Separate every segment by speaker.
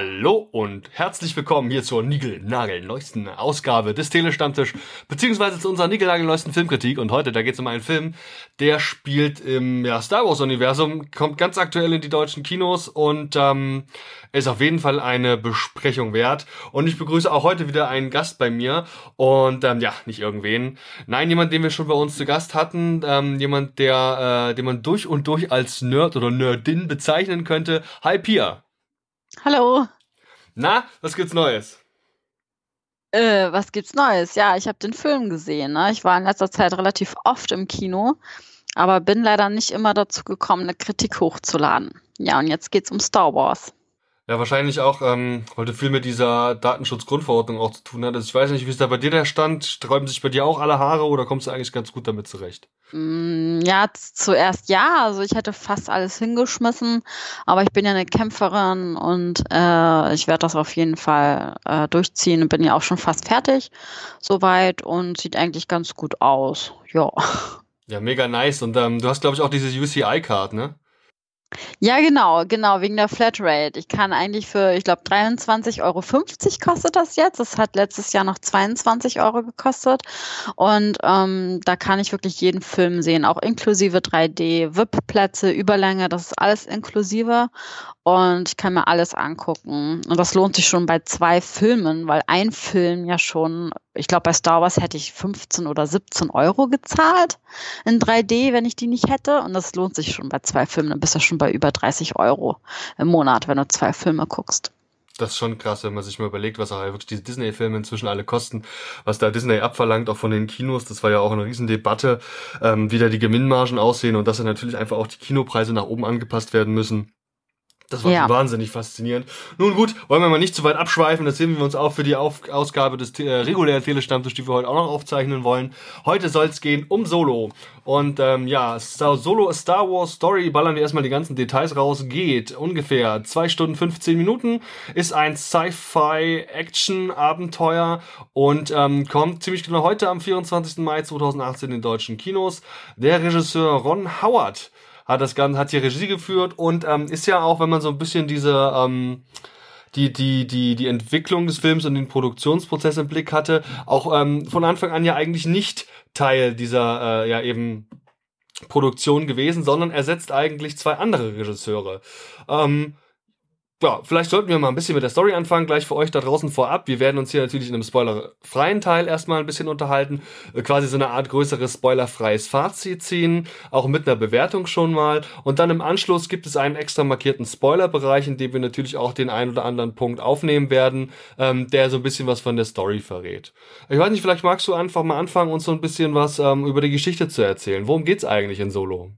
Speaker 1: Hallo und herzlich willkommen hier zur Nigel-Nagel-neuesten Ausgabe des Telestammtisch, beziehungsweise zu unserer Nigel-Nagel-neuesten Filmkritik. Und heute, da geht es um einen Film, der spielt im ja, Star Wars-Universum, kommt ganz aktuell in die deutschen Kinos und ähm, ist auf jeden Fall eine Besprechung wert. Und ich begrüße auch heute wieder einen Gast bei mir. Und ähm, ja, nicht irgendwen. Nein, jemand, den wir schon bei uns zu Gast hatten. Ähm, jemand, der, äh, den man durch und durch als Nerd oder Nerdin bezeichnen könnte. Hi Pia.
Speaker 2: Hallo.
Speaker 1: Na, was gibt's Neues?
Speaker 2: Äh, was gibt's Neues? Ja, ich habe den Film gesehen. Ne? Ich war in letzter Zeit relativ oft im Kino, aber bin leider nicht immer dazu gekommen, eine Kritik hochzuladen. Ja, und jetzt geht's um Star Wars.
Speaker 1: Ja, wahrscheinlich auch, ähm, weil viel mit dieser Datenschutzgrundverordnung auch zu tun hattest. Ich weiß nicht, wie ist da bei dir der Stand? Sträuben sich bei dir auch alle Haare oder kommst du eigentlich ganz gut damit zurecht?
Speaker 2: Mm, ja, zuerst ja. Also ich hätte fast alles hingeschmissen, aber ich bin ja eine Kämpferin und äh, ich werde das auf jeden Fall äh, durchziehen und bin ja auch schon fast fertig soweit und sieht eigentlich ganz gut aus. Ja.
Speaker 1: Ja, mega nice. Und ähm, du hast, glaube ich, auch diese UCI-Card, ne?
Speaker 2: Ja, genau, genau, wegen der Flatrate. Ich kann eigentlich für, ich glaube, 23,50 Euro kostet das jetzt. Das hat letztes Jahr noch 22 Euro gekostet. Und ähm, da kann ich wirklich jeden Film sehen, auch inklusive 3D, VIP-Plätze, Überlänge, das ist alles inklusive. Und ich kann mir alles angucken. Und das lohnt sich schon bei zwei Filmen, weil ein Film ja schon, ich glaube, bei Star Wars hätte ich 15 oder 17 Euro gezahlt in 3D, wenn ich die nicht hätte. Und das lohnt sich schon bei zwei Filmen. Dann bist du schon bei über 30 Euro im Monat, wenn du zwei Filme guckst.
Speaker 1: Das ist schon krass, wenn man sich mal überlegt, was auch wirklich diese Disney-Filme inzwischen alle kosten, was da Disney abverlangt, auch von den Kinos. Das war ja auch eine Riesendebatte, ähm, wie da die Gewinnmargen aussehen und dass dann natürlich einfach auch die Kinopreise nach oben angepasst werden müssen. Das war ja. wahnsinnig faszinierend. Nun gut, wollen wir mal nicht zu weit abschweifen. Das sehen wir uns auch für die Auf Ausgabe des äh, regulären Telestammtisch, die wir heute auch noch aufzeichnen wollen. Heute soll es gehen um Solo. Und ähm, ja, Star Solo Star Wars Story, ballern wir erstmal die ganzen Details raus, geht ungefähr zwei Stunden 15 Minuten, ist ein Sci-Fi-Action-Abenteuer und ähm, kommt ziemlich genau heute am 24. Mai 2018 in den deutschen Kinos. Der Regisseur Ron Howard hat das Ganze, hat hier Regie geführt und ähm, ist ja auch, wenn man so ein bisschen diese ähm, die, die, die, die Entwicklung des Films und den Produktionsprozess im Blick hatte, auch ähm, von Anfang an ja eigentlich nicht Teil dieser, äh, ja eben Produktion gewesen, sondern ersetzt eigentlich zwei andere Regisseure. Ähm, ja, vielleicht sollten wir mal ein bisschen mit der Story anfangen, gleich für euch da draußen vorab. Wir werden uns hier natürlich in einem spoilerfreien Teil erstmal ein bisschen unterhalten, äh, quasi so eine Art größeres spoilerfreies Fazit ziehen, auch mit einer Bewertung schon mal. Und dann im Anschluss gibt es einen extra markierten Spoilerbereich, in dem wir natürlich auch den einen oder anderen Punkt aufnehmen werden, ähm, der so ein bisschen was von der Story verrät. Ich weiß nicht, vielleicht magst du einfach mal anfangen, uns so ein bisschen was ähm, über die Geschichte zu erzählen. Worum geht's eigentlich in Solo?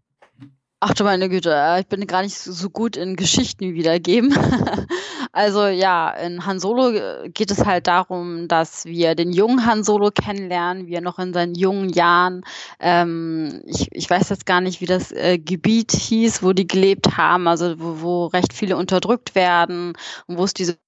Speaker 2: Ach du meine Güte, äh, ich bin gar nicht so gut in Geschichten wiedergeben. also ja, in Han Solo äh, geht es halt darum, dass wir den jungen Han Solo kennenlernen, wie er noch in seinen jungen Jahren, ähm, ich, ich weiß jetzt gar nicht, wie das äh, Gebiet hieß, wo die gelebt haben, also wo, wo recht viele unterdrückt werden und wo es diese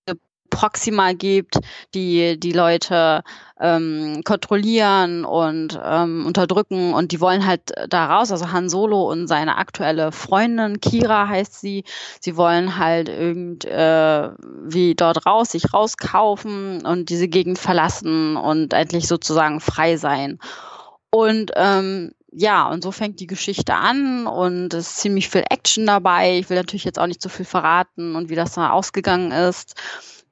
Speaker 2: Proxima gibt, die die Leute ähm, kontrollieren und ähm, unterdrücken und die wollen halt da raus. Also Han Solo und seine aktuelle Freundin Kira heißt sie. Sie wollen halt irgendwie äh, dort raus, sich rauskaufen und diese Gegend verlassen und endlich sozusagen frei sein. Und ähm, ja, und so fängt die Geschichte an und es ist ziemlich viel Action dabei. Ich will natürlich jetzt auch nicht so viel verraten und wie das da ausgegangen ist.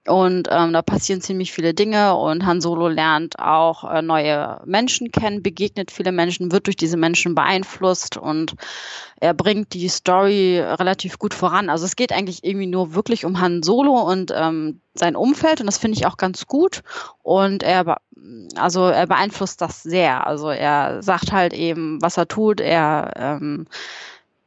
Speaker 2: Und ähm, da passieren ziemlich viele Dinge und Han Solo lernt auch äh, neue Menschen kennen, begegnet viele Menschen, wird durch diese Menschen beeinflusst und er bringt die Story relativ gut voran. Also es geht eigentlich irgendwie nur wirklich um Han Solo und ähm, sein Umfeld und das finde ich auch ganz gut. Und er, also er beeinflusst das sehr. Also er sagt halt eben, was er tut. Er ähm,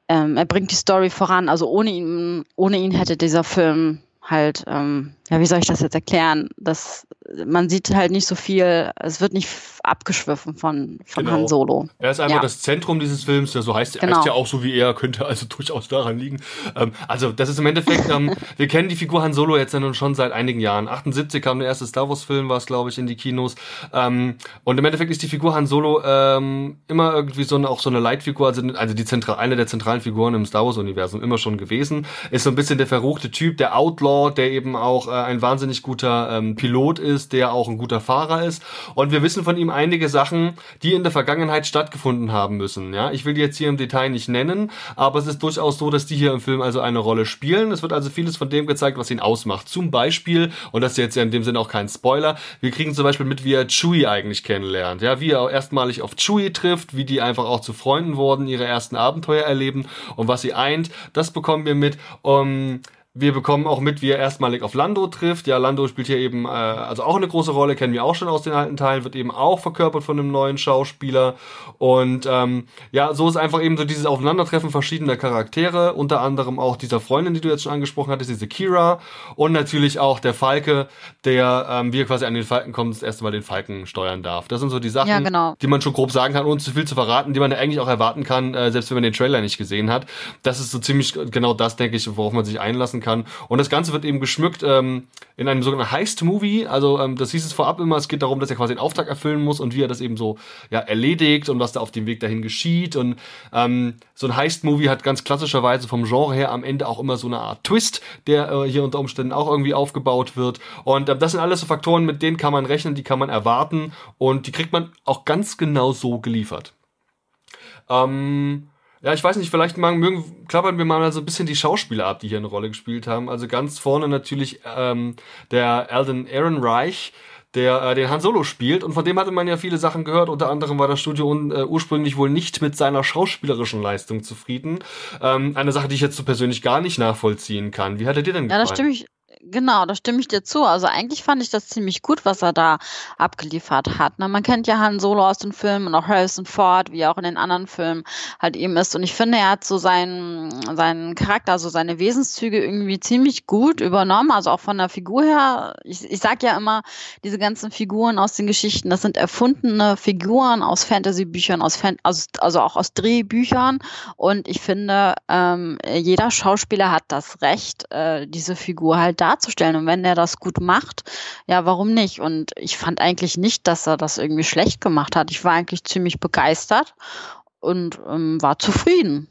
Speaker 2: ähm, er bringt die Story voran. Also ohne ihn, ohne ihn hätte dieser Film halt, ähm, ja, wie soll ich das jetzt erklären? Das, man sieht halt nicht so viel, es wird nicht abgeschwiffen von, von genau. Han Solo.
Speaker 1: Er ist einfach ja. das Zentrum dieses Films, der so heißt, genau. heißt ja auch so wie er, könnte also durchaus daran liegen. Ähm, also das ist im Endeffekt, ähm, wir kennen die Figur Han Solo jetzt ja nun schon seit einigen Jahren. 78 kam der erste Star Wars Film, war es glaube ich in die Kinos. Ähm, und im Endeffekt ist die Figur Han Solo ähm, immer irgendwie so eine, auch so eine Leitfigur, also, also die Zentral, eine der zentralen Figuren im Star Wars Universum immer schon gewesen. Ist so ein bisschen der verruchte Typ, der Outlaw, der eben auch ein wahnsinnig guter ähm, Pilot ist, der auch ein guter Fahrer ist. Und wir wissen von ihm einige Sachen, die in der Vergangenheit stattgefunden haben müssen. Ja, ich will die jetzt hier im Detail nicht nennen, aber es ist durchaus so, dass die hier im Film also eine Rolle spielen. Es wird also vieles von dem gezeigt, was ihn ausmacht. Zum Beispiel, und das ist jetzt ja in dem Sinne auch kein Spoiler, wir kriegen zum Beispiel mit, wie er Chewie eigentlich kennenlernt. Ja, wie er erstmalig auf Chewie trifft, wie die einfach auch zu Freunden wurden, ihre ersten Abenteuer erleben und was sie eint, das bekommen wir mit. Um, wir bekommen auch mit, wie er erstmalig auf Lando trifft. Ja, Lando spielt hier eben äh, also auch eine große Rolle, kennen wir auch schon aus den alten Teilen, wird eben auch verkörpert von einem neuen Schauspieler. Und ähm, ja, so ist einfach eben so dieses Aufeinandertreffen verschiedener Charaktere, unter anderem auch dieser Freundin, die du jetzt schon angesprochen hattest, diese Kira. Und natürlich auch der Falke, der, ähm, wie er quasi an den Falken kommt, das erste Mal den Falken steuern darf. Das sind so die Sachen, ja, genau. die man schon grob sagen kann, ohne zu viel zu verraten, die man ja eigentlich auch erwarten kann, äh, selbst wenn man den Trailer nicht gesehen hat. Das ist so ziemlich genau das, denke ich, worauf man sich einlassen kann kann. Und das Ganze wird eben geschmückt ähm, in einem sogenannten Heist-Movie. Also ähm, das hieß es vorab immer, es geht darum, dass er quasi einen Auftrag erfüllen muss und wie er das eben so ja, erledigt und was da auf dem Weg dahin geschieht. Und ähm, so ein Heist-Movie hat ganz klassischerweise vom Genre her am Ende auch immer so eine Art Twist, der äh, hier unter Umständen auch irgendwie aufgebaut wird. Und äh, das sind alles so Faktoren, mit denen kann man rechnen, die kann man erwarten und die kriegt man auch ganz genau so geliefert. Ähm, ja, ich weiß nicht, vielleicht mal, mögen, klappern wir mal so ein bisschen die Schauspieler ab, die hier eine Rolle gespielt haben. Also ganz vorne natürlich ähm, der Alden Ehrenreich, der äh, den Han Solo spielt. Und von dem hatte man ja viele Sachen gehört. Unter anderem war das Studio äh, ursprünglich wohl nicht mit seiner schauspielerischen Leistung zufrieden. Ähm, eine Sache, die ich jetzt so persönlich gar nicht nachvollziehen kann. Wie hat er dir denn gefallen?
Speaker 2: Ja, da stimme ich, Genau, da stimme ich dir zu. Also eigentlich fand ich das ziemlich gut, was er da abgeliefert hat. Ne? Man kennt ja Han Solo aus den Filmen und auch Harrison Ford, wie er auch in den anderen Filmen halt eben ist. Und ich finde, er hat so seinen, seinen Charakter, also seine Wesenszüge irgendwie ziemlich gut übernommen. Also auch von der Figur her. Ich, ich sag ja immer, diese ganzen Figuren aus den Geschichten, das sind erfundene Figuren aus Fantasy-Büchern, aus Fan also, also auch aus Drehbüchern. Und ich finde, ähm, jeder Schauspieler hat das Recht, äh, diese Figur halt da darzustellen. Und wenn er das gut macht, ja, warum nicht? Und ich fand eigentlich nicht, dass er das irgendwie schlecht gemacht hat. Ich war eigentlich ziemlich begeistert und ähm, war zufrieden.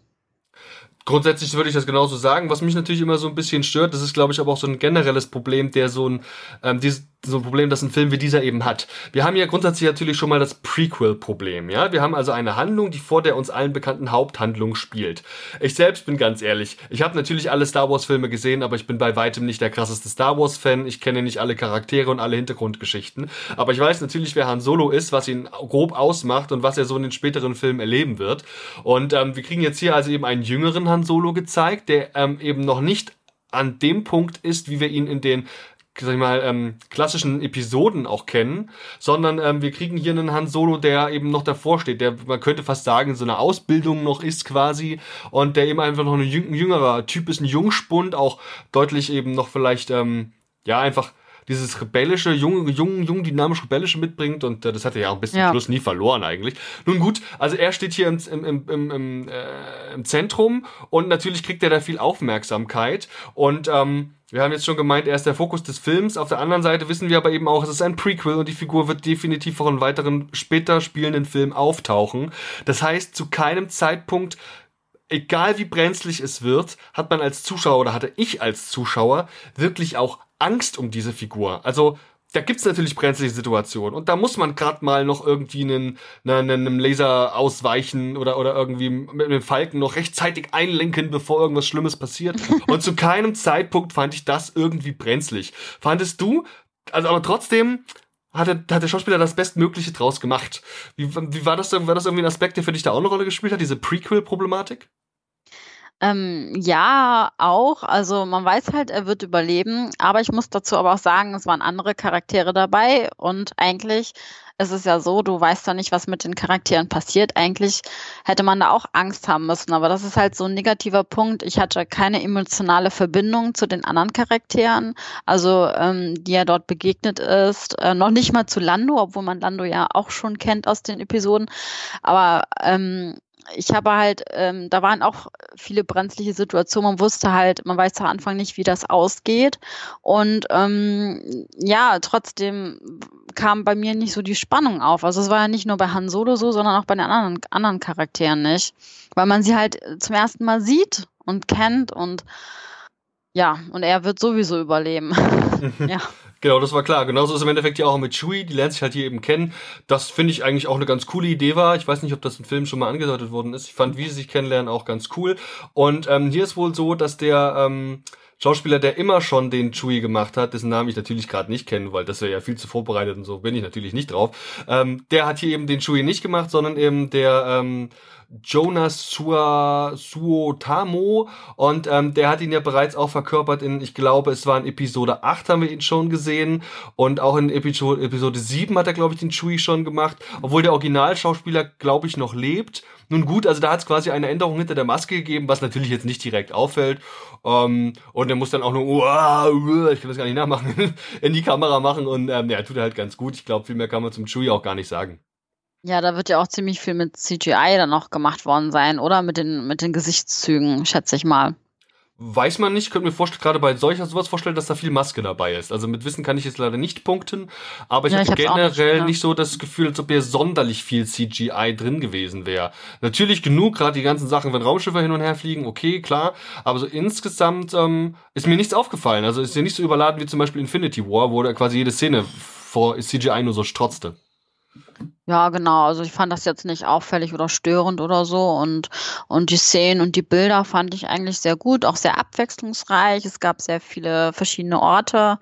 Speaker 1: Grundsätzlich würde ich das genauso sagen. Was mich natürlich immer so ein bisschen stört, das ist, glaube ich, aber auch so ein generelles Problem, der so ein, ähm, dieses, so ein Problem, das ein Film wie dieser eben hat. Wir haben ja grundsätzlich natürlich schon mal das Prequel-Problem, ja. Wir haben also eine Handlung, die vor der uns allen bekannten Haupthandlung spielt. Ich selbst bin ganz ehrlich, ich habe natürlich alle Star Wars-Filme gesehen, aber ich bin bei weitem nicht der krasseste Star Wars-Fan. Ich kenne nicht alle Charaktere und alle Hintergrundgeschichten. Aber ich weiß natürlich, wer Han Solo ist, was ihn grob ausmacht und was er so in den späteren Filmen erleben wird. Und ähm, wir kriegen jetzt hier also eben einen jüngeren Han Solo gezeigt, der ähm, eben noch nicht an dem Punkt ist, wie wir ihn in den sag ich mal, ähm, klassischen Episoden auch kennen, sondern ähm, wir kriegen hier einen Han Solo, der eben noch davor steht, der, man könnte fast sagen, so eine Ausbildung noch ist quasi und der eben einfach noch ein jüngerer Typ ist, ein Jungspund, auch deutlich eben noch vielleicht, ähm, ja, einfach dieses rebellische, jung, jung, jung, dynamisch rebellische mitbringt und äh, das hat er ja auch bis zum ja. Schluss nie verloren eigentlich. Nun gut, also er steht hier im, im, im, im, äh, im Zentrum und natürlich kriegt er da viel Aufmerksamkeit und ähm, wir haben jetzt schon gemeint, er ist der Fokus des Films. Auf der anderen Seite wissen wir aber eben auch, es ist ein Prequel und die Figur wird definitiv auch in weiteren später spielenden Filmen auftauchen. Das heißt, zu keinem Zeitpunkt egal wie brenzlig es wird, hat man als Zuschauer oder hatte ich als Zuschauer wirklich auch Angst um diese Figur. Also da gibt's natürlich brenzliche Situationen und da muss man gerade mal noch irgendwie einen, einen, einen Laser ausweichen oder, oder irgendwie mit einem Falken noch rechtzeitig einlenken, bevor irgendwas Schlimmes passiert. Und zu keinem Zeitpunkt fand ich das irgendwie brenzlig. Fandest du? Also aber trotzdem hat der, hat der Schauspieler das Bestmögliche draus gemacht. Wie, wie war das? War das irgendwie ein Aspekt, der für dich da auch eine Rolle gespielt hat, diese Prequel-Problematik?
Speaker 2: Ähm, ja, auch. Also man weiß halt, er wird überleben, aber ich muss dazu aber auch sagen, es waren andere Charaktere dabei und eigentlich ist es ja so, du weißt ja nicht, was mit den Charakteren passiert. Eigentlich hätte man da auch Angst haben müssen, aber das ist halt so ein negativer Punkt. Ich hatte keine emotionale Verbindung zu den anderen Charakteren, also ähm, die er dort begegnet ist. Äh, noch nicht mal zu Lando, obwohl man Lando ja auch schon kennt aus den Episoden. Aber ähm, ich habe halt, ähm, da waren auch viele brenzliche Situationen. Man wusste halt, man weiß am Anfang nicht, wie das ausgeht. Und ähm, ja, trotzdem kam bei mir nicht so die Spannung auf. Also es war ja nicht nur bei Han Solo so, sondern auch bei den anderen, anderen Charakteren nicht. Weil man sie halt zum ersten Mal sieht und kennt und ja, und er wird sowieso überleben. ja.
Speaker 1: Genau, das war klar. Genauso ist es im Endeffekt ja auch mit Chewie, die lernt sich halt hier eben kennen. Das finde ich eigentlich auch eine ganz coole Idee war. Ich weiß nicht, ob das im Film schon mal angedeutet worden ist. Ich fand, wie sie sich kennenlernen, auch ganz cool. Und ähm, hier ist wohl so, dass der ähm, Schauspieler, der immer schon den Chewie gemacht hat, dessen Namen ich natürlich gerade nicht kenne, weil das wäre ja viel zu vorbereitet und so bin ich natürlich nicht drauf. Ähm, der hat hier eben den Chewie nicht gemacht, sondern eben der ähm, Jonas Sua, Suotamo und ähm, der hat ihn ja bereits auch verkörpert in, ich glaube, es war in Episode 8 haben wir ihn schon gesehen und auch in Episode, Episode 7 hat er, glaube ich, den Chewie schon gemacht, obwohl der Originalschauspieler, glaube ich, noch lebt. Nun gut, also da hat es quasi eine Änderung hinter der Maske gegeben, was natürlich jetzt nicht direkt auffällt. Ähm, und er muss dann auch nur, uh, ich kann das gar nicht nachmachen, in die Kamera machen und ähm, ja, tut er halt ganz gut. Ich glaube, viel mehr kann man zum Chewie auch gar nicht sagen.
Speaker 2: Ja, da wird ja auch ziemlich viel mit CGI dann noch gemacht worden sein, oder? Mit den, mit den Gesichtszügen, schätze ich mal.
Speaker 1: Weiß man nicht, könnte mir vorstellen, gerade bei solcher sowas vorstellen, dass da viel Maske dabei ist. Also mit Wissen kann ich jetzt leider nicht punkten, aber ich ja, hatte generell nicht, nicht, so das Gefühl, als ob hier sonderlich viel CGI drin gewesen wäre. Natürlich genug, gerade die ganzen Sachen, wenn Raumschiffe hin und her fliegen, okay, klar, aber so insgesamt ähm, ist mir nichts aufgefallen. Also ist hier nicht so überladen wie zum Beispiel Infinity War, wo da quasi jede Szene vor CGI nur so strotzte.
Speaker 2: Ja, genau. Also ich fand das jetzt nicht auffällig oder störend oder so. Und, und die Szenen und die Bilder fand ich eigentlich sehr gut, auch sehr abwechslungsreich. Es gab sehr viele verschiedene Orte.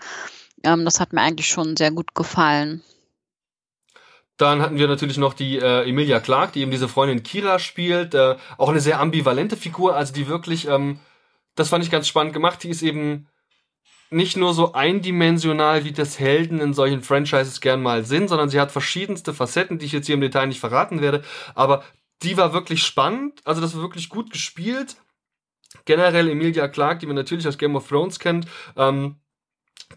Speaker 2: Ähm, das hat mir eigentlich schon sehr gut gefallen.
Speaker 1: Dann hatten wir natürlich noch die äh, Emilia Clark, die eben diese Freundin Kira spielt. Äh, auch eine sehr ambivalente Figur, also die wirklich, ähm, das fand ich ganz spannend gemacht. Die ist eben nicht nur so eindimensional, wie das Helden in solchen Franchises gern mal sind, sondern sie hat verschiedenste Facetten, die ich jetzt hier im Detail nicht verraten werde. Aber die war wirklich spannend, also das war wirklich gut gespielt. Generell Emilia Clarke, die man natürlich aus Game of Thrones kennt, ähm,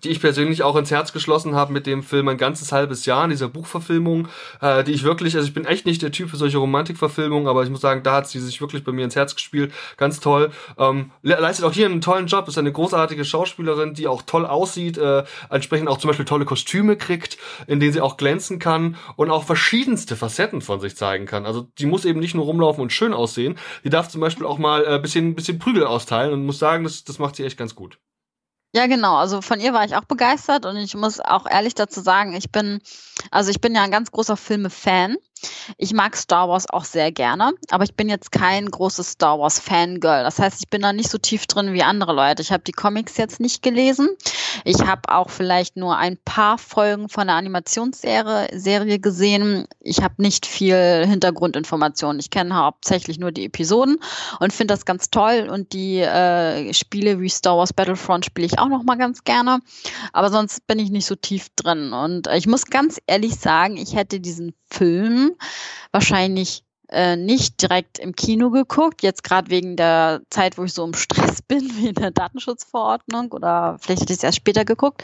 Speaker 1: die ich persönlich auch ins Herz geschlossen habe mit dem Film ein ganzes halbes Jahr in dieser Buchverfilmung, äh, die ich wirklich, also ich bin echt nicht der Typ für solche Romantikverfilmungen, aber ich muss sagen, da hat sie sich wirklich bei mir ins Herz gespielt, ganz toll. Ähm, leistet auch hier einen tollen Job, ist eine großartige Schauspielerin, die auch toll aussieht, äh, entsprechend auch zum Beispiel tolle Kostüme kriegt, in denen sie auch glänzen kann und auch verschiedenste Facetten von sich zeigen kann. Also die muss eben nicht nur rumlaufen und schön aussehen, die darf zum Beispiel auch mal äh, bisschen, bisschen Prügel austeilen und muss sagen, das, das macht sie echt ganz gut.
Speaker 2: Ja, genau. Also von ihr war ich auch begeistert und ich muss auch ehrlich dazu sagen, ich bin, also ich bin ja ein ganz großer Filme-Fan. Ich mag Star Wars auch sehr gerne, aber ich bin jetzt kein großes Star Wars Fangirl. Das heißt, ich bin da nicht so tief drin wie andere Leute. Ich habe die Comics jetzt nicht gelesen. Ich habe auch vielleicht nur ein paar Folgen von der Animationsserie Serie gesehen. Ich habe nicht viel Hintergrundinformationen. Ich kenne hauptsächlich nur die Episoden und finde das ganz toll. Und die äh, Spiele wie Star Wars Battlefront spiele ich auch noch mal ganz gerne. Aber sonst bin ich nicht so tief drin. Und ich muss ganz ehrlich sagen, ich hätte diesen Film wahrscheinlich äh, nicht direkt im Kino geguckt, jetzt gerade wegen der Zeit, wo ich so im Stress bin, wie in der Datenschutzverordnung oder vielleicht hätte ich es erst später geguckt,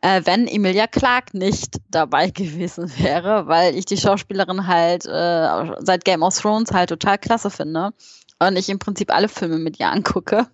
Speaker 2: äh, wenn Emilia Clark nicht dabei gewesen wäre, weil ich die Schauspielerin halt äh, seit Game of Thrones halt total klasse finde und ich im Prinzip alle Filme mit ihr angucke.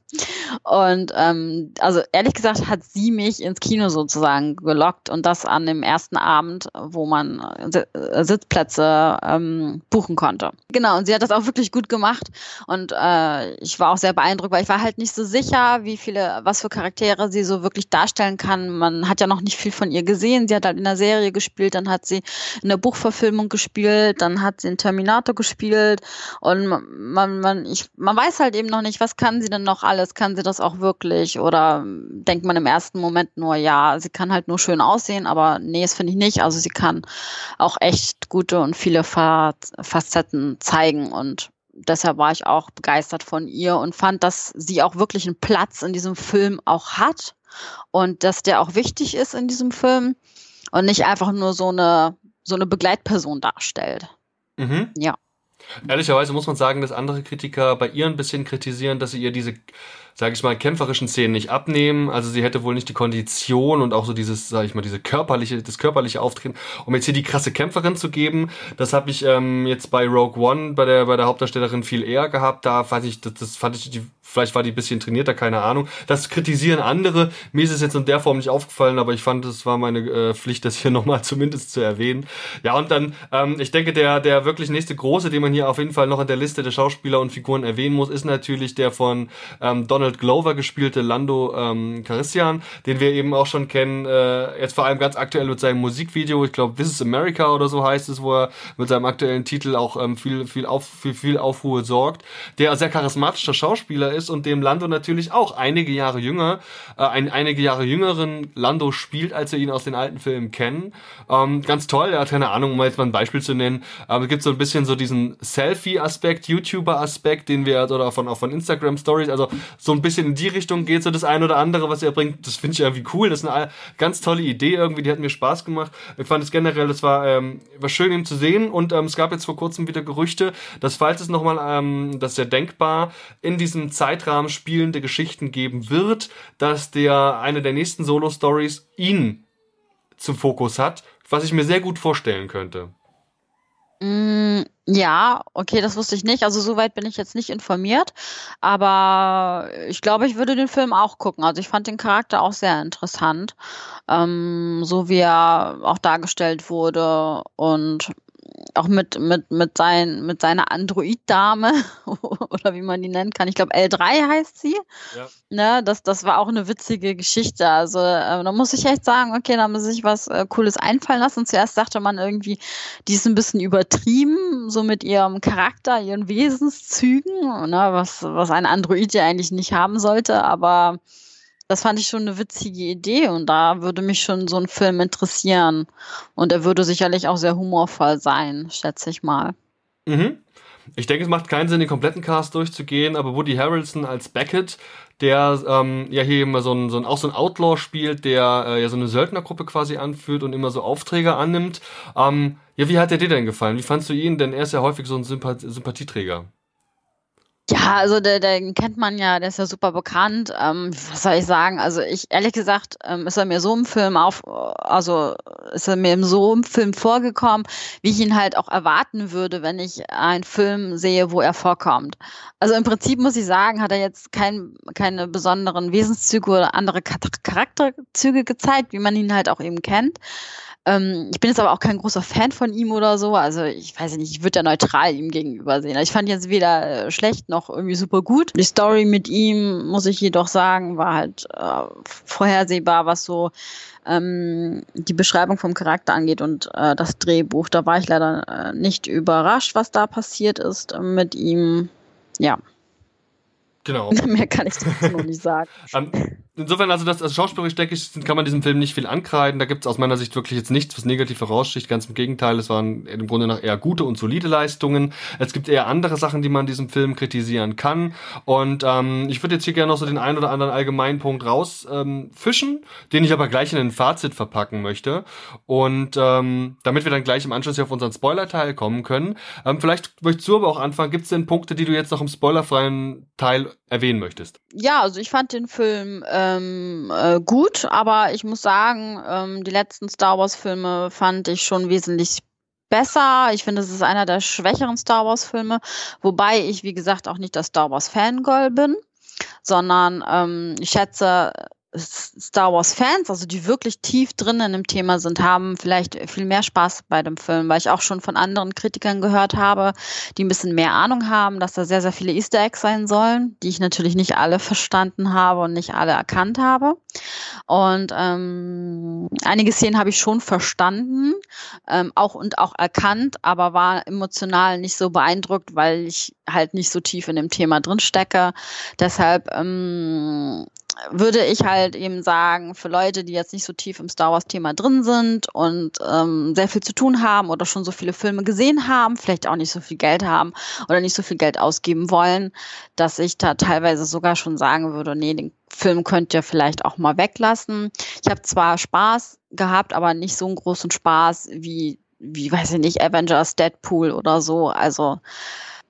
Speaker 2: Und ähm, also ehrlich gesagt hat sie mich ins Kino sozusagen gelockt und das an dem ersten Abend, wo man äh, Sitzplätze ähm, buchen konnte. Genau, und sie hat das auch wirklich gut gemacht und äh, ich war auch sehr beeindruckt, weil ich war halt nicht so sicher, wie viele, was für Charaktere sie so wirklich darstellen kann. Man hat ja noch nicht viel von ihr gesehen. Sie hat halt in der Serie gespielt, dann hat sie in der Buchverfilmung gespielt, dann hat sie in Terminator gespielt und man, man, ich ich, man weiß halt eben noch nicht, was kann sie denn noch alles? Kann sie das auch wirklich? Oder denkt man im ersten Moment nur, ja, sie kann halt nur schön aussehen, aber nee, das finde ich nicht. Also sie kann auch echt gute und viele Facetten zeigen und deshalb war ich auch begeistert von ihr und fand, dass sie auch wirklich einen Platz in diesem Film auch hat und dass der auch wichtig ist in diesem Film und nicht einfach nur so eine, so eine Begleitperson darstellt.
Speaker 1: Mhm. Ja. Ehrlicherweise muss man sagen, dass andere Kritiker bei ihr ein bisschen kritisieren, dass sie ihr diese sage ich mal, kämpferischen Szenen nicht abnehmen. Also sie hätte wohl nicht die Kondition und auch so dieses, sage ich mal, diese körperliche, das körperliche Auftreten, um jetzt hier die krasse Kämpferin zu geben. Das habe ich ähm, jetzt bei Rogue One bei der bei der Hauptdarstellerin viel eher gehabt. Da fand ich, das, das fand ich die Vielleicht war die ein bisschen trainierter, keine Ahnung. Das kritisieren andere. Mir ist es jetzt in der Form nicht aufgefallen, aber ich fand, es war meine äh, Pflicht, das hier nochmal zumindest zu erwähnen. Ja, und dann, ähm, ich denke, der, der wirklich nächste große, den man hier auf jeden Fall noch in der Liste der Schauspieler und Figuren erwähnen muss, ist natürlich der von ähm, Donald Glover gespielte Lando ähm, Carissian, den wir eben auch schon kennen, äh, jetzt vor allem ganz aktuell mit seinem Musikvideo, ich glaube This is America oder so heißt es, wo er mit seinem aktuellen Titel auch ähm, viel, viel, auf, viel, viel Aufruhe sorgt, der sehr charismatischer Schauspieler ist ist und dem Lando natürlich auch einige Jahre jünger, äh, ein, einige Jahre jüngeren Lando spielt, als wir ihn aus den alten Filmen kennen. Ähm, ganz toll, er hat keine Ahnung, um jetzt mal ein Beispiel zu nennen, aber es gibt so ein bisschen so diesen Selfie-Aspekt, YouTuber-Aspekt, den wir, oder von, auch von Instagram-Stories, also so ein bisschen in die Richtung geht so das ein oder andere, was er bringt, das finde ich irgendwie cool, das ist eine ganz tolle Idee irgendwie, die hat mir Spaß gemacht. Ich fand es generell, das war, ähm, war schön, ihn zu sehen und ähm, es gab jetzt vor kurzem wieder Gerüchte, dass falls es nochmal, ähm, das ist ja denkbar, in diesem Zeit Zeitrahmen spielende Geschichten geben wird, dass der eine der nächsten Solo-Stories ihn zum Fokus hat, was ich mir sehr gut vorstellen könnte.
Speaker 2: Mm, ja, okay, das wusste ich nicht. Also soweit bin ich jetzt nicht informiert, aber ich glaube, ich würde den Film auch gucken. Also ich fand den Charakter auch sehr interessant, ähm, so wie er auch dargestellt wurde und auch mit, mit, mit, sein, mit seiner Android-Dame oder wie man die nennen kann. Ich glaube, L3 heißt sie. Ja. Ne, das, das war auch eine witzige Geschichte. Also äh, da muss ich echt sagen, okay, da muss ich was äh, Cooles einfallen lassen. Zuerst dachte man irgendwie, die ist ein bisschen übertrieben, so mit ihrem Charakter, ihren Wesenszügen, ne, was, was ein Android ja eigentlich nicht haben sollte, aber das fand ich schon eine witzige Idee und da würde mich schon so ein Film interessieren. Und er würde sicherlich auch sehr humorvoll sein, schätze ich mal.
Speaker 1: Mhm. Ich denke, es macht keinen Sinn, den kompletten Cast durchzugehen, aber Woody Harrelson als Beckett, der ähm, ja hier immer so ein, so ein, auch so ein Outlaw spielt, der äh, ja so eine Söldnergruppe quasi anführt und immer so Aufträge annimmt. Ähm, ja, wie hat der dir denn gefallen? Wie fandst du ihn? Denn er ist ja häufig so ein Sympath Sympathieträger.
Speaker 2: Ja, also der, den kennt man ja, der ist ja super bekannt. Ähm, was soll ich sagen? Also ich, ehrlich gesagt, ähm, ist er mir so im Film auf, also ist er mir so im Film vorgekommen, wie ich ihn halt auch erwarten würde, wenn ich einen Film sehe, wo er vorkommt. Also im Prinzip muss ich sagen, hat er jetzt kein, keine besonderen Wesenszüge oder andere Charakterzüge gezeigt, wie man ihn halt auch eben kennt. Ähm, ich bin jetzt aber auch kein großer Fan von ihm oder so. Also ich weiß nicht, ich würde ja neutral ihm gegenüber sehen. Also ich fand jetzt weder äh, schlecht noch irgendwie super gut. Die Story mit ihm, muss ich jedoch sagen, war halt äh, vorhersehbar, was so ähm, die Beschreibung vom Charakter angeht und äh, das Drehbuch. Da war ich leider äh, nicht überrascht, was da passiert ist äh, mit ihm. Ja.
Speaker 1: Genau.
Speaker 2: Mehr kann ich dazu noch nicht sagen.
Speaker 1: Um, insofern, also das als schauspielerisch, denke ich, kann man diesem Film nicht viel ankreiden. Da gibt es aus meiner Sicht wirklich jetzt nichts, was negativ heraussticht. Ganz im Gegenteil, es waren im Grunde nach eher gute und solide Leistungen. Es gibt eher andere Sachen, die man diesem Film kritisieren kann. Und ähm, ich würde jetzt hier gerne noch so den einen oder anderen allgemeinen Punkt rausfischen, ähm, den ich aber gleich in ein Fazit verpacken möchte. Und ähm, damit wir dann gleich im Anschluss hier auf unseren Spoiler-Teil kommen können. Ähm, vielleicht möchtest du aber auch anfangen. Gibt es denn Punkte, die du jetzt noch im spoilerfreien Teil erwähnen möchtest?
Speaker 2: Ja, also ich fand den Film äh, ähm, äh, gut, aber ich muss sagen, ähm, die letzten Star Wars-Filme fand ich schon wesentlich besser. Ich finde, es ist einer der schwächeren Star Wars-Filme, wobei ich, wie gesagt, auch nicht der Star Wars-Fangirl bin, sondern ähm, ich schätze Star Wars Fans, also die wirklich tief drin in dem Thema sind, haben vielleicht viel mehr Spaß bei dem Film, weil ich auch schon von anderen Kritikern gehört habe, die ein bisschen mehr Ahnung haben, dass da sehr, sehr viele Easter Eggs sein sollen, die ich natürlich nicht alle verstanden habe und nicht alle erkannt habe. Und ähm, einige Szenen habe ich schon verstanden, ähm, auch und auch erkannt, aber war emotional nicht so beeindruckt, weil ich halt nicht so tief in dem Thema drin stecke. Deshalb ähm, würde ich halt eben sagen, für Leute, die jetzt nicht so tief im Star Wars-Thema drin sind und ähm, sehr viel zu tun haben oder schon so viele Filme gesehen haben, vielleicht auch nicht so viel Geld haben oder nicht so viel Geld ausgeben wollen, dass ich da teilweise sogar schon sagen würde, nee, den Film könnt ihr vielleicht auch mal weglassen. Ich habe zwar Spaß gehabt, aber nicht so einen großen Spaß wie, wie weiß ich nicht, Avengers, Deadpool oder so. Also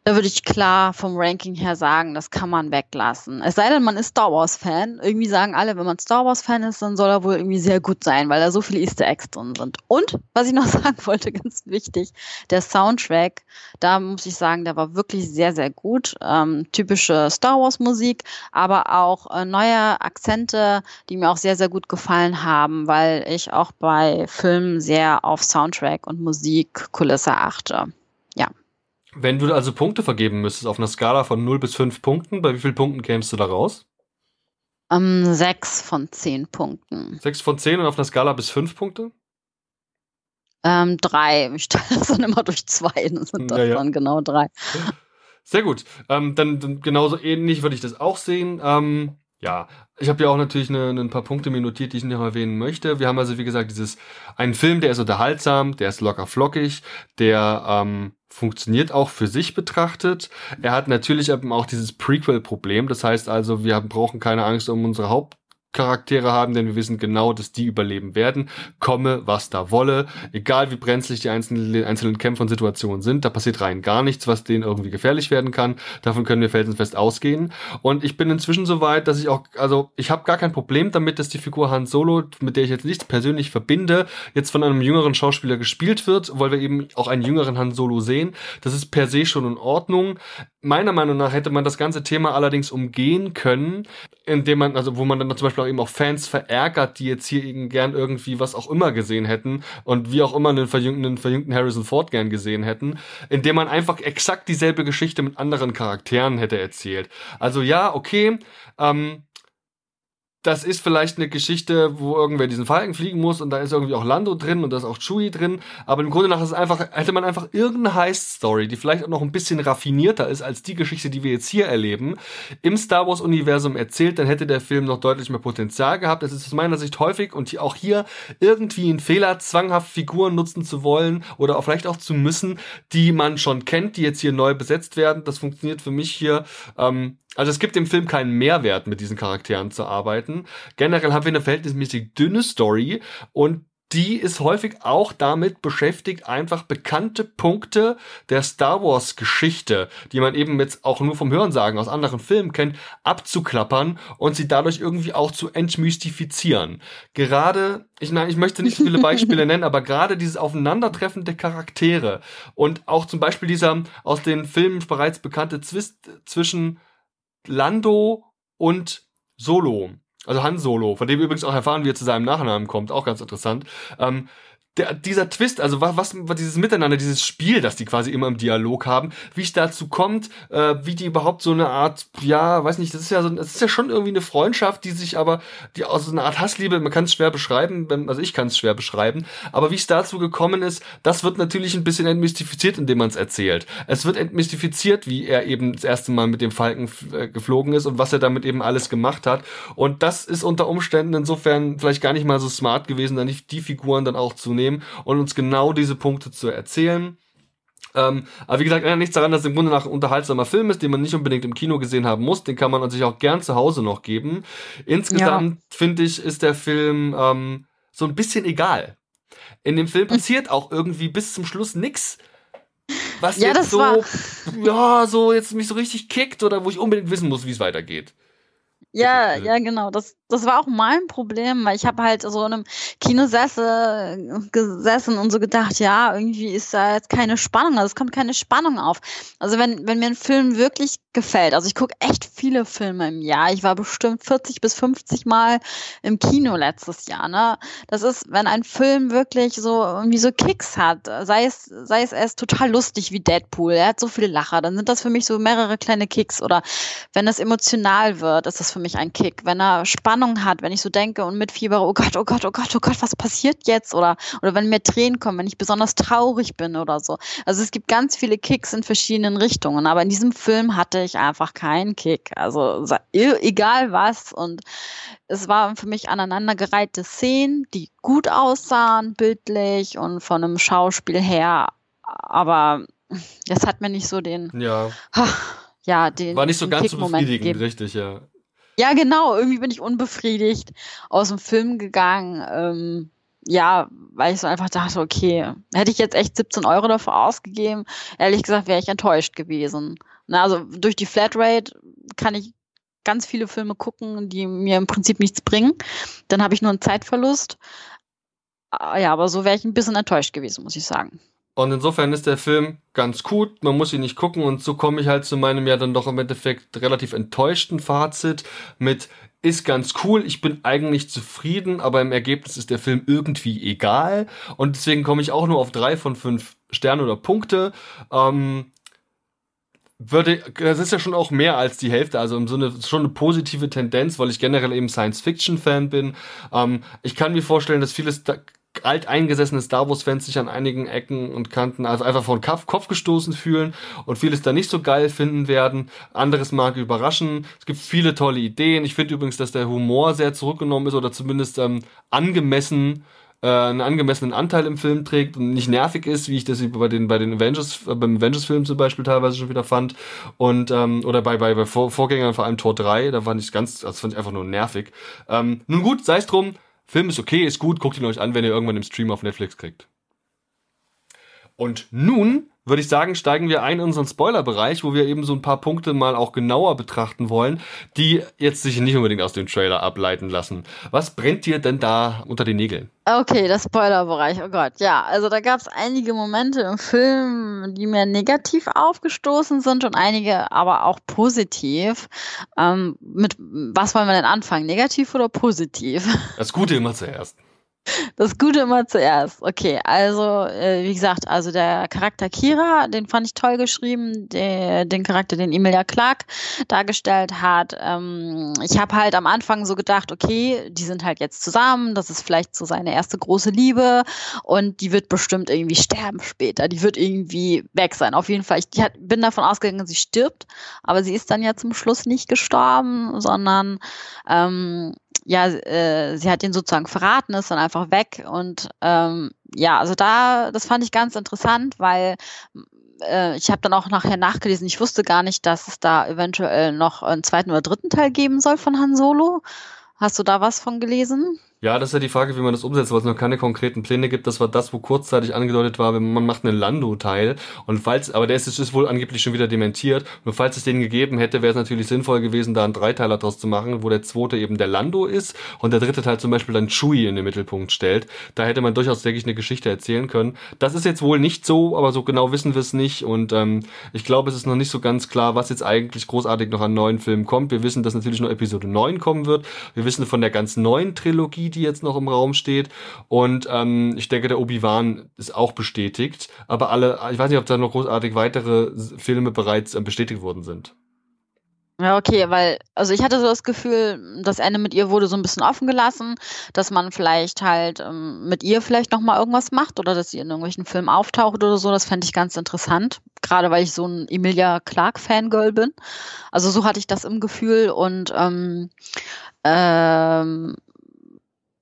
Speaker 2: da würde ich klar vom Ranking her sagen, das kann man weglassen. Es sei denn, man ist Star Wars-Fan. Irgendwie sagen alle, wenn man Star Wars-Fan ist, dann soll er wohl irgendwie sehr gut sein, weil da so viele Easter Eggs drin sind. Und, was ich noch sagen wollte, ganz wichtig, der Soundtrack, da muss ich sagen, der war wirklich sehr, sehr gut. Ähm, typische Star Wars-Musik, aber auch äh, neue Akzente, die mir auch sehr, sehr gut gefallen haben, weil ich auch bei Filmen sehr auf Soundtrack und Musikkulisse achte. Ja.
Speaker 1: Wenn du also Punkte vergeben müsstest auf einer Skala von 0 bis 5 Punkten, bei wie vielen Punkten kämst du da raus?
Speaker 2: Um, ähm, 6 von 10 Punkten.
Speaker 1: 6 von 10 und auf einer Skala bis 5 Punkte?
Speaker 2: Ähm, drei. Ich teile das dann immer durch zwei. Dann sind das ja, ja. dann genau drei.
Speaker 1: Sehr gut. Ähm, dann, dann, genauso ähnlich würde ich das auch sehen. Ähm, ja, ich habe ja auch natürlich eine, ein paar Punkte mir notiert, die ich noch erwähnen möchte. Wir haben also, wie gesagt, dieses einen Film, der ist unterhaltsam, der ist locker flockig, der ähm, funktioniert auch für sich betrachtet. Er hat natürlich eben auch dieses Prequel-Problem. Das heißt also, wir brauchen keine Angst um unsere Haupt Charaktere haben, denn wir wissen genau, dass die überleben werden, komme, was da wolle, egal wie brenzlig die einzelnen, einzelnen Kämpfe und Situationen sind, da passiert rein gar nichts, was denen irgendwie gefährlich werden kann, davon können wir felsenfest ausgehen. Und ich bin inzwischen so weit, dass ich auch, also ich habe gar kein Problem damit, dass die Figur Han Solo, mit der ich jetzt nichts persönlich verbinde, jetzt von einem jüngeren Schauspieler gespielt wird, weil wir eben auch einen jüngeren Han Solo sehen, das ist per se schon in Ordnung. Meiner Meinung nach hätte man das ganze Thema allerdings umgehen können, indem man, also wo man dann zum Beispiel auch eben auch Fans verärgert, die jetzt hier gern irgendwie was auch immer gesehen hätten und wie auch immer einen verjüngten, verjüngten Harrison Ford gern gesehen hätten, indem man einfach exakt dieselbe Geschichte mit anderen Charakteren hätte erzählt. Also ja, okay, ähm, das ist vielleicht eine Geschichte, wo irgendwer diesen Falken fliegen muss und da ist irgendwie auch Lando drin und da ist auch Chewie drin. Aber im Grunde nach ist einfach, hätte man einfach irgendeine Heist-Story, die vielleicht auch noch ein bisschen raffinierter ist als die Geschichte, die wir jetzt hier erleben, im Star Wars-Universum erzählt, dann hätte der Film noch deutlich mehr Potenzial gehabt. Es ist aus meiner Sicht häufig und auch hier irgendwie ein Fehler, zwanghaft Figuren nutzen zu wollen oder auch vielleicht auch zu müssen, die man schon kennt, die jetzt hier neu besetzt werden. Das funktioniert für mich hier ähm, also es gibt dem Film keinen Mehrwert, mit diesen Charakteren zu arbeiten. Generell haben wir eine verhältnismäßig dünne Story und die ist häufig auch damit beschäftigt, einfach bekannte Punkte der Star Wars Geschichte, die man eben jetzt auch nur vom Hörensagen aus anderen Filmen kennt, abzuklappern und sie dadurch irgendwie auch zu entmystifizieren. Gerade, ich, nein, ich möchte nicht so viele Beispiele nennen, aber gerade dieses Aufeinandertreffen der Charaktere und auch zum Beispiel dieser aus den Filmen bereits bekannte Zwist zwischen Lando und Solo. Also Han Solo, von dem übrigens auch erfahren, wie er zu seinem Nachnamen kommt, auch ganz interessant. Ähm, der, dieser Twist, also was, was dieses Miteinander, dieses Spiel, das die quasi immer im Dialog haben, wie es dazu kommt, äh, wie die überhaupt so eine Art, ja, weiß nicht, das ist ja so, das ist ja schon irgendwie eine Freundschaft, die sich aber, die aus so einer Art Hassliebe, man kann es schwer beschreiben, also ich kann es schwer beschreiben, aber wie es dazu gekommen ist, das wird natürlich ein bisschen entmystifiziert, indem man es erzählt. Es wird entmystifiziert, wie er eben das erste Mal mit dem Falken äh, geflogen ist und was er damit eben alles gemacht hat. Und das ist unter Umständen insofern vielleicht gar nicht mal so smart gewesen, dann nicht die Figuren dann auch zu nehmen nehmen und uns genau diese Punkte zu erzählen. Ähm, aber wie gesagt, nichts daran, dass es im Grunde nach ein unterhaltsamer Film ist, den man nicht unbedingt im Kino gesehen haben muss. Den kann man sich auch gern zu Hause noch geben. Insgesamt ja. finde ich, ist der Film ähm, so ein bisschen egal. In dem Film passiert auch irgendwie bis zum Schluss nichts. Was ja, jetzt so, ja, so jetzt mich so richtig kickt oder wo ich unbedingt wissen muss, wie es weitergeht.
Speaker 2: Ja, ja, genau. Das, das war auch mein Problem, weil ich habe halt so in einem Kinosessel gesessen und so gedacht, ja, irgendwie ist da jetzt keine Spannung, also es kommt keine Spannung auf. Also wenn, wenn mir ein Film wirklich gefällt, also ich gucke echt viele Filme im Jahr. Ich war bestimmt 40 bis 50 Mal im Kino letztes Jahr, ne? Das ist, wenn ein Film wirklich so irgendwie so Kicks hat, sei es, sei es erst total lustig wie Deadpool, er hat so viele Lacher, dann sind das für mich so mehrere kleine Kicks oder wenn es emotional wird, ist das für mich ein Kick. Wenn er spannend Spannung hat, wenn ich so denke und mitfiebere, oh Gott, oh Gott, oh Gott, oh Gott, was passiert jetzt? Oder, oder wenn mir Tränen kommen, wenn ich besonders traurig bin oder so. Also es gibt ganz viele Kicks in verschiedenen Richtungen, aber in diesem Film hatte ich einfach keinen Kick. Also e, egal was und es waren für mich aneinandergereihte Szenen, die gut aussahen, bildlich und von einem Schauspiel her, aber es hat mir nicht so den.
Speaker 1: Ja.
Speaker 2: Ja, den.
Speaker 1: War nicht so ganz so befriedigend, richtig, ja.
Speaker 2: Ja, genau. Irgendwie bin ich unbefriedigt aus dem Film gegangen. Ähm, ja, weil ich so einfach dachte, okay, hätte ich jetzt echt 17 Euro dafür ausgegeben, ehrlich gesagt wäre ich enttäuscht gewesen. Na, also durch die Flatrate kann ich ganz viele Filme gucken, die mir im Prinzip nichts bringen. Dann habe ich nur einen Zeitverlust. Ah, ja, aber so wäre ich ein bisschen enttäuscht gewesen, muss ich sagen.
Speaker 1: Und insofern ist der Film ganz gut, man muss ihn nicht gucken und so komme ich halt zu meinem ja dann doch im Endeffekt relativ enttäuschten Fazit mit ist ganz cool, ich bin eigentlich zufrieden, aber im Ergebnis ist der Film irgendwie egal und deswegen komme ich auch nur auf drei von fünf Sterne oder Punkte. Ähm, würde, das ist ja schon auch mehr als die Hälfte, also im Sinne schon eine positive Tendenz, weil ich generell eben Science-Fiction-Fan bin. Ähm, ich kann mir vorstellen, dass vieles da alteingesessene Star Wars-Fans sich an einigen Ecken und Kanten also einfach vor den Kopf gestoßen fühlen und vieles da nicht so geil finden werden. Anderes mag überraschen. Es gibt viele tolle Ideen. Ich finde übrigens, dass der Humor sehr zurückgenommen ist oder zumindest ähm, angemessen äh, einen angemessenen Anteil im Film trägt und nicht nervig ist, wie ich das bei den bei den Avengers äh, beim Avengers Film zum Beispiel teilweise schon wieder fand und ähm, oder bei bei, bei Vor Vorgängern vor allem Tor 3, da fand ich ganz das fand ich einfach nur nervig. Ähm, nun gut, sei es drum. Film ist okay, ist gut, guckt ihn euch an, wenn ihr irgendwann im Stream auf Netflix kriegt. Und nun würde ich sagen, steigen wir ein in unseren Spoiler-Bereich, wo wir eben so ein paar Punkte mal auch genauer betrachten wollen, die jetzt sich nicht unbedingt aus dem Trailer ableiten lassen. Was brennt dir denn da unter den Nägeln?
Speaker 2: Okay, der Spoiler-Bereich, oh Gott, ja. Also da gab es einige Momente im Film, die mir negativ aufgestoßen sind und einige aber auch positiv. Ähm, mit was wollen wir denn anfangen? Negativ oder positiv?
Speaker 1: Das Gute immer zuerst.
Speaker 2: Das Gute immer zuerst. Okay, also äh, wie gesagt, also der Charakter Kira, den fand ich toll geschrieben, der, den Charakter, den Emilia Clark dargestellt hat. Ähm, ich habe halt am Anfang so gedacht, okay, die sind halt jetzt zusammen, das ist vielleicht so seine erste große Liebe und die wird bestimmt irgendwie sterben später. Die wird irgendwie weg sein. Auf jeden Fall, ich hat, bin davon ausgegangen, sie stirbt, aber sie ist dann ja zum Schluss nicht gestorben, sondern ähm, ja, äh, sie hat ihn sozusagen verraten, ist dann einfach weg. Und ähm, ja, also da, das fand ich ganz interessant, weil äh, ich habe dann auch nachher nachgelesen, ich wusste gar nicht, dass es da eventuell noch einen zweiten oder dritten Teil geben soll von Han Solo. Hast du da was von gelesen?
Speaker 1: Ja, das ist ja die Frage, wie man das umsetzt, weil es noch keine konkreten Pläne gibt. Das war das, wo kurzzeitig angedeutet war, man macht einen Lando-Teil. Und falls, aber der ist, ist wohl angeblich schon wieder dementiert. Nur falls es den gegeben hätte, wäre es natürlich sinnvoll gewesen, da einen Dreiteiler draus zu machen, wo der zweite eben der Lando ist und der dritte Teil zum Beispiel dann Chewie in den Mittelpunkt stellt. Da hätte man durchaus, denke ich, eine Geschichte erzählen können. Das ist jetzt wohl nicht so, aber so genau wissen wir es nicht. Und ähm, ich glaube, es ist noch nicht so ganz klar, was jetzt eigentlich großartig noch an neuen Filmen kommt. Wir wissen, dass natürlich nur Episode 9 kommen wird. Wir wissen von der ganz neuen Trilogie, die jetzt noch im Raum steht. Und ähm, ich denke, der Obi-Wan ist auch bestätigt. Aber alle, ich weiß nicht, ob da noch großartig weitere Filme bereits äh, bestätigt worden sind.
Speaker 2: Ja, okay, weil, also ich hatte so das Gefühl, das Ende mit ihr wurde so ein bisschen offen gelassen, dass man vielleicht halt ähm, mit ihr vielleicht nochmal irgendwas macht oder dass sie in irgendwelchen Filmen auftaucht oder so. Das fände ich ganz interessant. Gerade weil ich so ein Emilia Clark-Fangirl bin. Also so hatte ich das im Gefühl und ähm, ähm,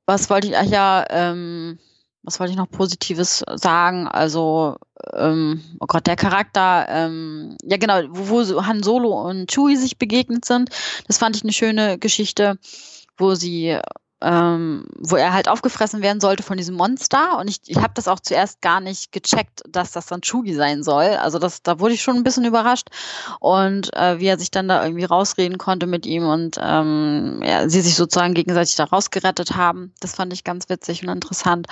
Speaker 2: was wollte ich, ach ja, ähm, was wollte ich noch Positives sagen? Also, ähm, oh Gott, der Charakter, ähm, ja genau, wo, wo Han Solo und Chewie sich begegnet sind, das fand ich eine schöne Geschichte, wo sie ähm, wo er halt aufgefressen werden sollte von diesem Monster. Und ich, ich habe das auch zuerst gar nicht gecheckt, dass das dann Chugi sein soll. Also das, da wurde ich schon ein bisschen überrascht. Und äh, wie er sich dann da irgendwie rausreden konnte mit ihm und ähm, ja, sie sich sozusagen gegenseitig da rausgerettet haben. Das fand ich ganz witzig und interessant.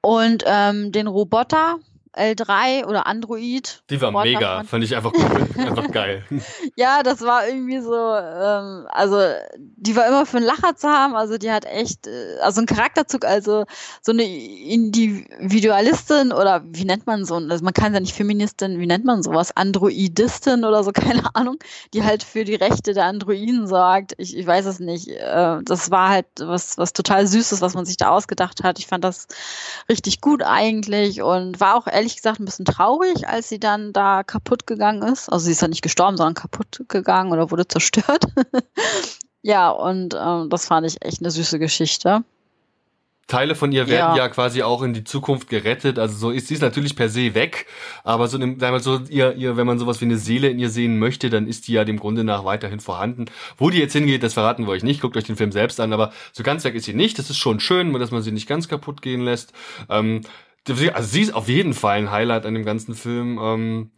Speaker 2: Und ähm, den Roboter, L3 oder Android.
Speaker 1: Die war mega, fand ich einfach cool, einfach geil.
Speaker 2: Ja, das war irgendwie so, ähm, also die war immer für einen Lacher zu haben, also die hat echt, äh, also ein Charakterzug, also so eine Individualistin oder wie nennt man so, also man kann ja nicht Feministin, wie nennt man sowas, Androidistin oder so, keine Ahnung, die halt für die Rechte der Androiden sorgt. Ich, ich weiß es nicht. Äh, das war halt was, was total Süßes, was man sich da ausgedacht hat. Ich fand das richtig gut eigentlich und war auch ehrlich gesagt ein bisschen traurig, als sie dann da kaputt gegangen ist. Also sie ist ja nicht gestorben, sondern kaputt gegangen oder wurde zerstört. ja, und ähm, das fand ich echt eine süße Geschichte.
Speaker 1: Teile von ihr werden ja. ja. quasi auch in die Zukunft gerettet. Also so ist sie ist natürlich per se weg, aber so, sagen wir so ihr, ihr, wenn man sowas wie eine Seele in ihr sehen möchte, dann ist die ja dem Grunde nach weiterhin vorhanden. Wo die jetzt hingeht, das verraten wir euch nicht. Guckt euch den Film selbst an, aber so ganz weg ist sie nicht. Das ist schon schön, dass man sie nicht ganz kaputt gehen lässt. Ähm, also sie ist auf jeden Fall ein Highlight an dem ganzen Film. Ähm,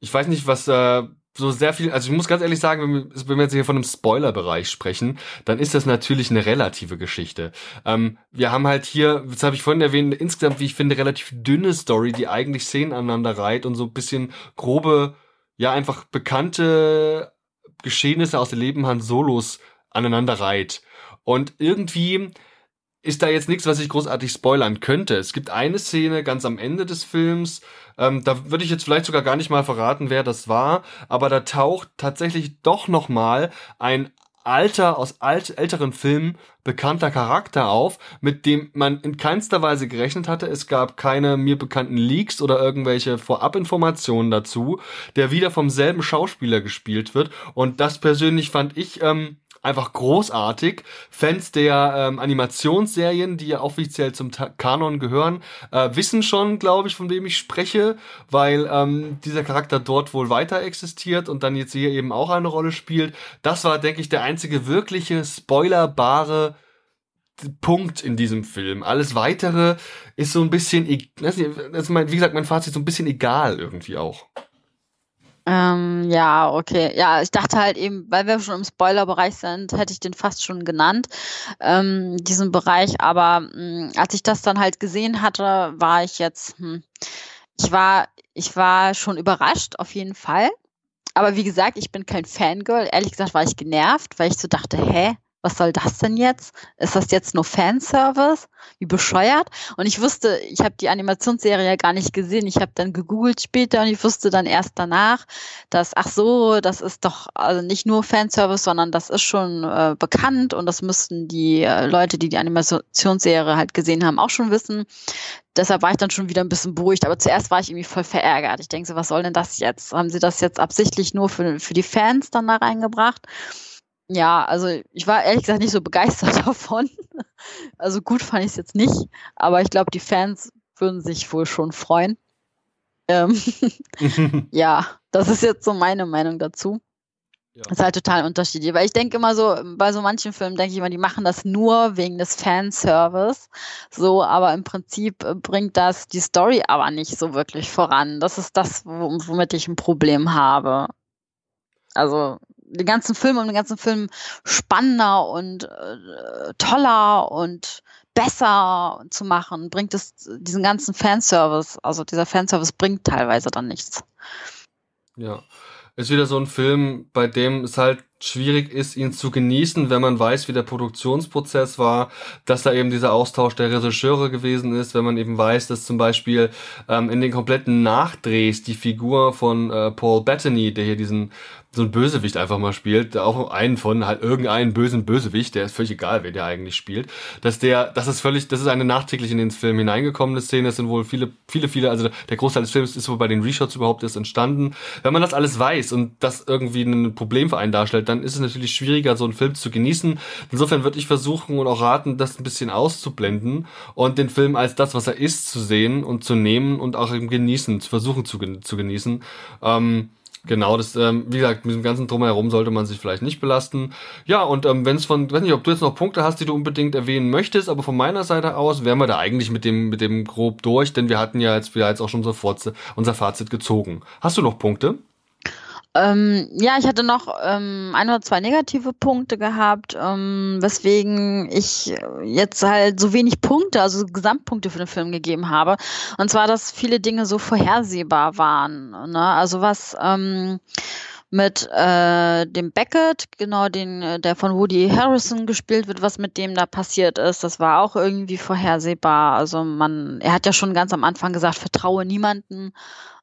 Speaker 1: ich weiß nicht, was äh, so sehr viel, also ich muss ganz ehrlich sagen, wenn wir, jetzt hier von einem Spoiler-Bereich sprechen, dann ist das natürlich eine relative Geschichte. Ähm, wir haben halt hier, das habe ich vorhin erwähnt, insgesamt, wie ich finde, relativ dünne Story, die eigentlich Szenen aneinander reiht und so ein bisschen grobe, ja, einfach bekannte Geschehnisse aus dem Leben Han Solos aneinander reiht. Und irgendwie ist da jetzt nichts, was ich großartig spoilern könnte. Es gibt eine Szene ganz am Ende des Films, ähm, da würde ich jetzt vielleicht sogar gar nicht mal verraten, wer das war, aber da taucht tatsächlich doch noch mal ein alter, aus alt, älteren Filmen bekannter Charakter auf, mit dem man in keinster Weise gerechnet hatte. Es gab keine mir bekannten Leaks oder irgendwelche Vorabinformationen dazu, der wieder vom selben Schauspieler gespielt wird. Und das persönlich fand ich ähm, einfach großartig. Fans der ähm, Animationsserien, die ja offiziell zum Ta Kanon gehören, äh, wissen schon, glaube ich, von wem ich spreche, weil ähm, dieser Charakter dort wohl weiter existiert und dann jetzt hier eben auch eine Rolle spielt. Das war, denke ich, der einzige wirkliche spoilerbare Punkt in diesem Film. Alles weitere ist so ein bisschen, ist mein, wie gesagt, mein Fazit so ein bisschen egal irgendwie auch.
Speaker 2: Ähm, ja, okay. Ja, ich dachte halt eben, weil wir schon im Spoiler-Bereich sind, hätte ich den fast schon genannt, ähm, diesen Bereich. Aber mh, hm, als ich das dann halt gesehen hatte, war ich jetzt, hm, ich war, ich war schon überrascht, auf jeden Fall. Aber wie gesagt, ich bin kein Fangirl. Ehrlich gesagt war ich genervt, weil ich so dachte, hä, was soll das denn jetzt? Ist das jetzt nur Fanservice? Wie bescheuert? Und ich wusste, ich habe die Animationsserie ja gar nicht gesehen. Ich habe dann gegoogelt später und ich wusste dann erst danach, dass, ach so, das ist doch also nicht nur Fanservice, sondern das ist schon äh, bekannt und das müssten die äh, Leute, die die Animationsserie halt gesehen haben, auch schon wissen. Deshalb war ich dann schon wieder ein bisschen beruhigt. Aber zuerst war ich irgendwie voll verärgert. Ich denke so, was soll denn das jetzt? Haben sie das jetzt absichtlich nur für, für die Fans dann da reingebracht? Ja, also ich war ehrlich gesagt nicht so begeistert davon. Also gut fand ich es jetzt nicht, aber ich glaube, die Fans würden sich wohl schon freuen. Ähm ja, das ist jetzt so meine Meinung dazu. Ja. Das ist halt total unterschiedlich. Weil ich denke immer so, bei so manchen Filmen denke ich immer, die machen das nur wegen des Fanservice. So, aber im Prinzip äh, bringt das die Story aber nicht so wirklich voran. Das ist das, womit ich ein Problem habe. Also, den ganzen Film und den ganzen Film spannender und äh, toller und besser zu machen, bringt es diesen ganzen Fanservice, also dieser Fanservice bringt teilweise dann nichts.
Speaker 1: Ja. Ist wieder so ein Film, bei dem es halt schwierig ist, ihn zu genießen, wenn man weiß, wie der Produktionsprozess war, dass da eben dieser Austausch der Regisseure gewesen ist, wenn man eben weiß, dass zum Beispiel ähm, in den kompletten Nachdrehs die Figur von äh, Paul Bettany, der hier diesen so ein Bösewicht einfach mal spielt, auch einen von halt irgendeinen bösen Bösewicht, der ist völlig egal, wer der eigentlich spielt, dass der, das ist völlig, das ist eine nachträglich in den Film hineingekommene Szene, es sind wohl viele, viele, viele, also der Großteil des Films ist wohl bei den Reshots überhaupt erst entstanden. Wenn man das alles weiß und das irgendwie ein Problem für einen darstellt, dann ist es natürlich schwieriger, so einen Film zu genießen. Insofern würde ich versuchen und auch raten, das ein bisschen auszublenden und den Film als das, was er ist, zu sehen und zu nehmen und auch im Genießen, zu versuchen zu, zu genießen. Ähm, Genau, das, ähm, wie gesagt, mit dem ganzen Drumherum sollte man sich vielleicht nicht belasten. Ja, und ähm, wenn es von, weiß nicht, ob du jetzt noch Punkte hast, die du unbedingt erwähnen möchtest, aber von meiner Seite aus wären wir da eigentlich mit dem, mit dem grob durch, denn wir hatten ja jetzt, wir jetzt auch schon Forze, unser Fazit gezogen. Hast du noch Punkte?
Speaker 2: Ähm, ja, ich hatte noch ähm, ein oder zwei negative Punkte gehabt, ähm, weswegen ich jetzt halt so wenig Punkte, also Gesamtpunkte für den Film gegeben habe. Und zwar, dass viele Dinge so vorhersehbar waren. Ne? Also was ähm, mit äh, dem Beckett, genau den, äh, der von Woody Harrison gespielt wird, was mit dem da passiert ist, das war auch irgendwie vorhersehbar. Also man, er hat ja schon ganz am Anfang gesagt, vertraue niemanden.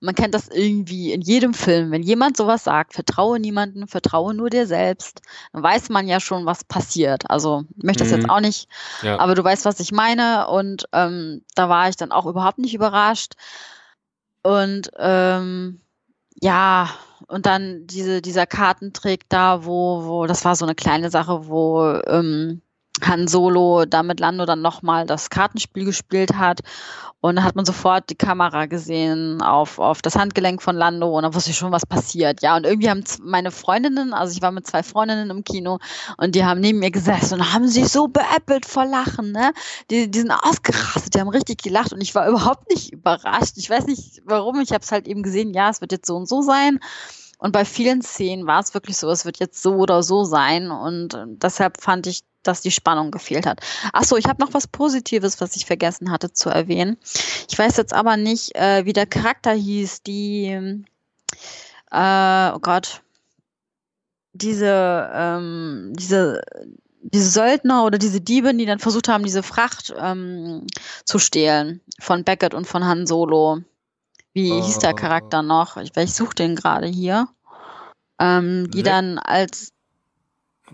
Speaker 2: Man kennt das irgendwie in jedem Film. Wenn jemand sowas sagt, vertraue niemanden, vertraue nur dir selbst, dann weiß man ja schon, was passiert. Also ich möchte das mhm. jetzt auch nicht, ja. aber du weißt, was ich meine. Und ähm, da war ich dann auch überhaupt nicht überrascht. Und ähm, ja, und dann diese, dieser Kartentrick da, wo, wo, das war so eine kleine Sache, wo ähm, Han Solo da mit Lando dann nochmal das Kartenspiel gespielt hat. Und da hat man sofort die Kamera gesehen auf, auf das Handgelenk von Lando und da wusste ich schon, was passiert. Ja, und irgendwie haben meine Freundinnen, also ich war mit zwei Freundinnen im Kino und die haben neben mir gesessen und haben sich so beäppelt vor Lachen, ne? Die, die sind ausgerastet, die haben richtig gelacht und ich war überhaupt nicht überrascht. Ich weiß nicht warum, ich habe es halt eben gesehen, ja, es wird jetzt so und so sein. Und bei vielen Szenen war es wirklich so, es wird jetzt so oder so sein. Und deshalb fand ich dass die Spannung gefehlt hat. Ach so, ich habe noch was Positives, was ich vergessen hatte zu erwähnen. Ich weiß jetzt aber nicht, äh, wie der Charakter hieß, die, äh, oh Gott, diese, ähm, diese, diese Söldner oder diese Diebe, die dann versucht haben, diese Fracht ähm, zu stehlen von Beckett und von Han Solo. Wie uh, hieß der Charakter noch? Ich, ich suche den gerade hier. Ähm, die dann als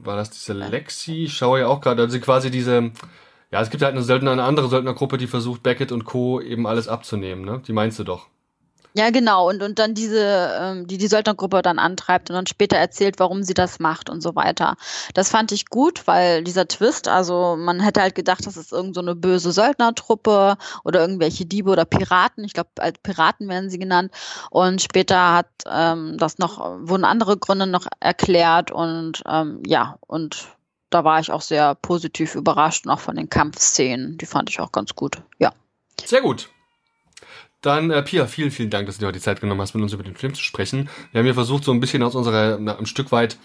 Speaker 1: war das diese Lexi? Ich schaue ja auch gerade, also quasi diese, ja, es gibt halt eine Söldner, eine andere Söldnergruppe, die versucht, Beckett und Co. eben alles abzunehmen, ne? Die meinst du doch.
Speaker 2: Ja, genau. Und, und dann diese, ähm, die die Söldnergruppe dann antreibt und dann später erzählt, warum sie das macht und so weiter. Das fand ich gut, weil dieser Twist, also man hätte halt gedacht, das ist irgend so eine böse Söldnertruppe oder irgendwelche Diebe oder Piraten. Ich glaube, als Piraten werden sie genannt. Und später hat ähm, das noch, wurden andere Gründe noch erklärt und ähm, ja, und da war ich auch sehr positiv überrascht, und auch von den Kampfszenen. Die fand ich auch ganz gut. Ja.
Speaker 1: Sehr gut. Dann, äh, Pia, vielen, vielen Dank, dass du dir heute die Zeit genommen hast, mit uns über den Film zu sprechen. Wir haben hier versucht, so ein bisschen aus unserer, na, ein Stück weit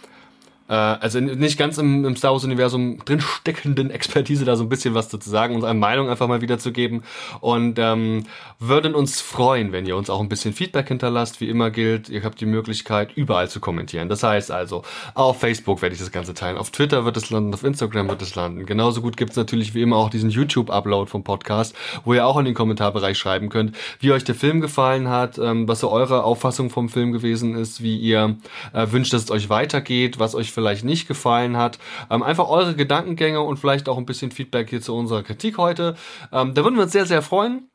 Speaker 1: äh, also nicht ganz im, im Star Wars-Universum drinsteckenden Expertise da so ein bisschen was zu sagen, unsere Meinung einfach mal wiederzugeben. Und ähm, würden uns freuen, wenn ihr uns auch ein bisschen Feedback hinterlasst. Wie immer gilt, ihr habt die Möglichkeit, überall zu kommentieren. Das heißt also, auf Facebook werde ich das Ganze teilen, auf Twitter wird es landen, auf Instagram wird es landen. Genauso gut gibt es natürlich wie immer auch diesen YouTube-Upload vom Podcast, wo ihr auch in den Kommentarbereich schreiben könnt, wie euch der Film gefallen hat, ähm, was so eure Auffassung vom Film gewesen ist, wie ihr äh, wünscht, dass es euch weitergeht, was euch vielleicht nicht gefallen hat. Ähm, einfach eure Gedankengänge und vielleicht auch ein bisschen Feedback hier zu unserer Kritik heute. Ähm, da würden wir uns sehr, sehr freuen.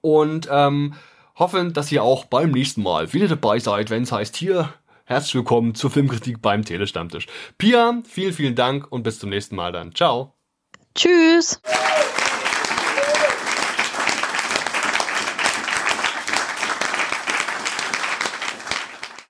Speaker 1: Und ähm, hoffen, dass ihr auch beim nächsten Mal wieder dabei seid, wenn es heißt hier. Herzlich willkommen zur Filmkritik beim Telestammtisch. Pia, vielen, vielen Dank und bis zum nächsten Mal dann. Ciao.
Speaker 2: Tschüss.